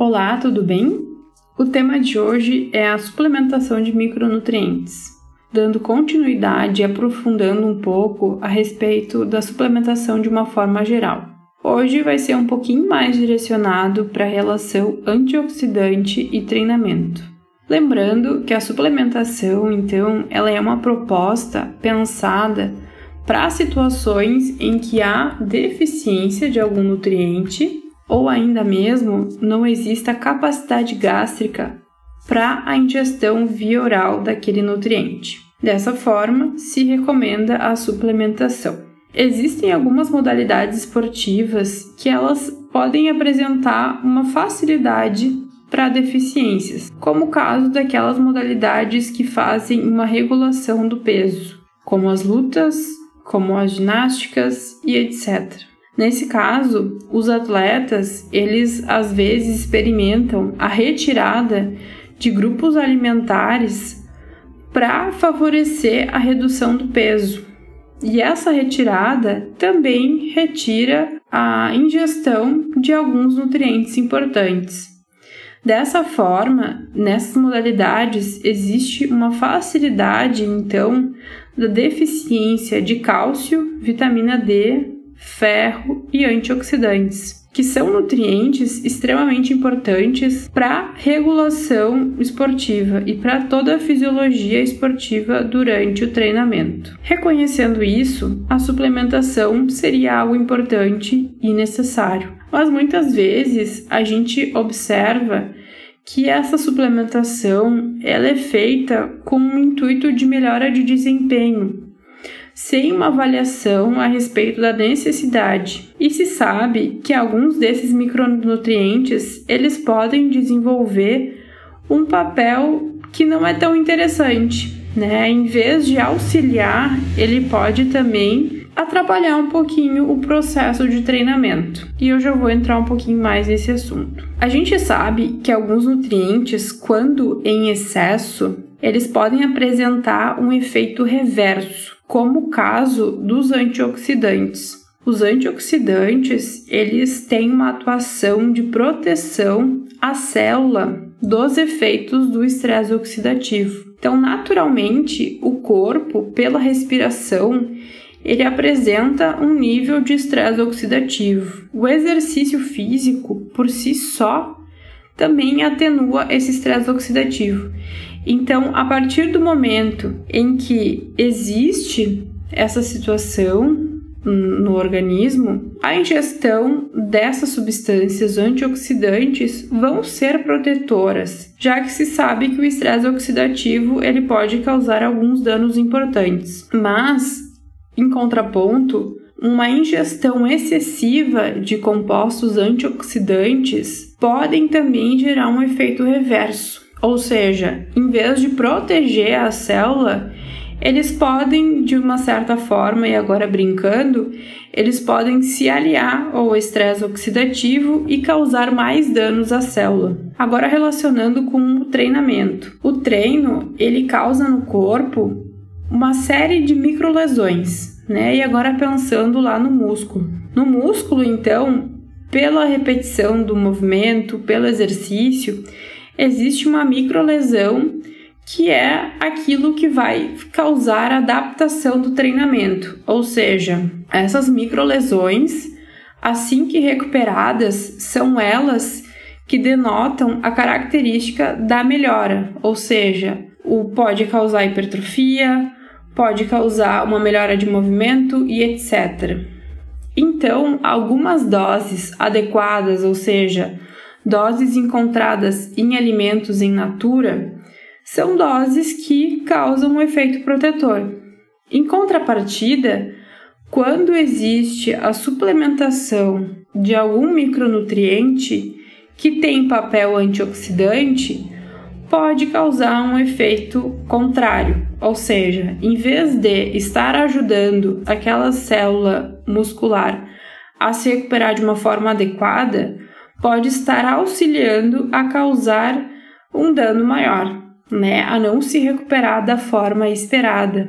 Olá, tudo bem? O tema de hoje é a suplementação de micronutrientes, dando continuidade e aprofundando um pouco a respeito da suplementação de uma forma geral. Hoje vai ser um pouquinho mais direcionado para a relação antioxidante e treinamento. Lembrando que a suplementação, então, ela é uma proposta pensada para situações em que há deficiência de algum nutriente ou ainda mesmo não exista capacidade gástrica para a ingestão via oral daquele nutriente. Dessa forma, se recomenda a suplementação. Existem algumas modalidades esportivas que elas podem apresentar uma facilidade para deficiências, como o caso daquelas modalidades que fazem uma regulação do peso, como as lutas, como as ginásticas e etc. Nesse caso, os atletas, eles às vezes experimentam a retirada de grupos alimentares para favorecer a redução do peso. E essa retirada também retira a ingestão de alguns nutrientes importantes. Dessa forma, nessas modalidades existe uma facilidade então da deficiência de cálcio, vitamina D, ferro e antioxidantes, que são nutrientes extremamente importantes para regulação esportiva e para toda a fisiologia esportiva durante o treinamento. Reconhecendo isso, a suplementação seria algo importante e necessário. Mas muitas vezes a gente observa que essa suplementação ela é feita com o intuito de melhora de desempenho, sem uma avaliação a respeito da necessidade. E se sabe que alguns desses micronutrientes eles podem desenvolver um papel que não é tão interessante, né? Em vez de auxiliar, ele pode também atrapalhar um pouquinho o processo de treinamento. E eu já vou entrar um pouquinho mais nesse assunto. A gente sabe que alguns nutrientes, quando em excesso, eles podem apresentar um efeito reverso como o caso dos antioxidantes. Os antioxidantes, eles têm uma atuação de proteção à célula dos efeitos do estresse oxidativo. Então, naturalmente, o corpo, pela respiração, ele apresenta um nível de estresse oxidativo. O exercício físico, por si só, também atenua esse estresse oxidativo. Então, a partir do momento em que existe essa situação no organismo, a ingestão dessas substâncias antioxidantes vão ser protetoras, já que se sabe que o estresse oxidativo ele pode causar alguns danos importantes. Mas, em contraponto, uma ingestão excessiva de compostos antioxidantes podem também gerar um efeito reverso ou seja, em vez de proteger a célula, eles podem, de uma certa forma, e agora brincando, eles podem se aliar ao estresse oxidativo e causar mais danos à célula. Agora relacionando com o treinamento. O treino, ele causa no corpo uma série de microlesões, né? E agora pensando lá no músculo. No músculo, então, pela repetição do movimento, pelo exercício, existe uma microlesão que é aquilo que vai causar adaptação do treinamento, ou seja, essas microlesões, assim que recuperadas, são elas que denotam a característica da melhora, ou seja, o pode causar hipertrofia, pode causar uma melhora de movimento e etc. Então, algumas doses adequadas, ou seja, doses encontradas em alimentos em natura, são doses que causam um efeito protetor. Em contrapartida, quando existe a suplementação de algum micronutriente que tem papel antioxidante, pode causar um efeito contrário, ou seja, em vez de estar ajudando aquela célula muscular a se recuperar de uma forma adequada, pode estar auxiliando a causar um dano maior, né, a não se recuperar da forma esperada,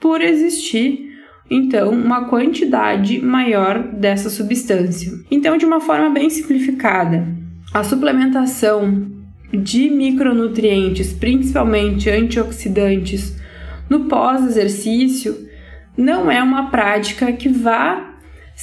por existir então uma quantidade maior dessa substância. Então, de uma forma bem simplificada, a suplementação de micronutrientes, principalmente antioxidantes, no pós-exercício, não é uma prática que vá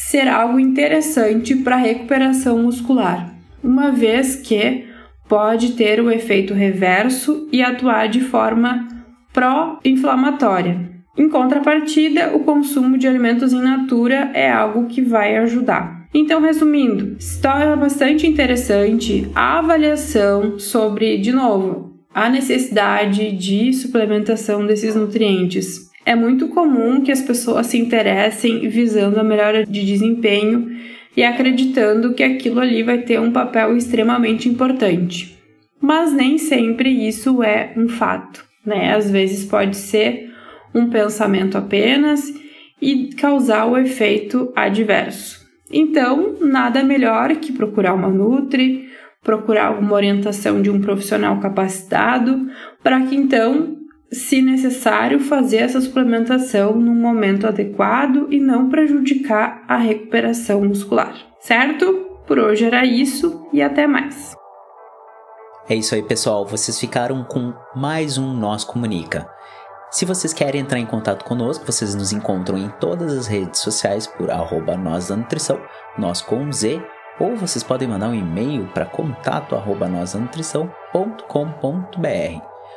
ser algo interessante para a recuperação muscular, uma vez que pode ter o efeito reverso e atuar de forma pró-inflamatória. Em contrapartida, o consumo de alimentos in natura é algo que vai ajudar. Então, resumindo, história bastante interessante a avaliação sobre, de novo, a necessidade de suplementação desses nutrientes. É muito comum que as pessoas se interessem visando a melhora de desempenho e acreditando que aquilo ali vai ter um papel extremamente importante. Mas nem sempre isso é um fato, né? Às vezes pode ser um pensamento apenas e causar o efeito adverso. Então, nada melhor que procurar uma Nutri, procurar uma orientação de um profissional capacitado, para que então se necessário, fazer essa suplementação no momento adequado e não prejudicar a recuperação muscular, certo? Por hoje era isso e até mais. É isso aí, pessoal. Vocês ficaram com mais um Nós Comunica. Se vocês querem entrar em contato conosco, vocês nos encontram em todas as redes sociais por arroba nós da nutrição, nós com Z, ou vocês podem mandar um e-mail para contato arroba nós da.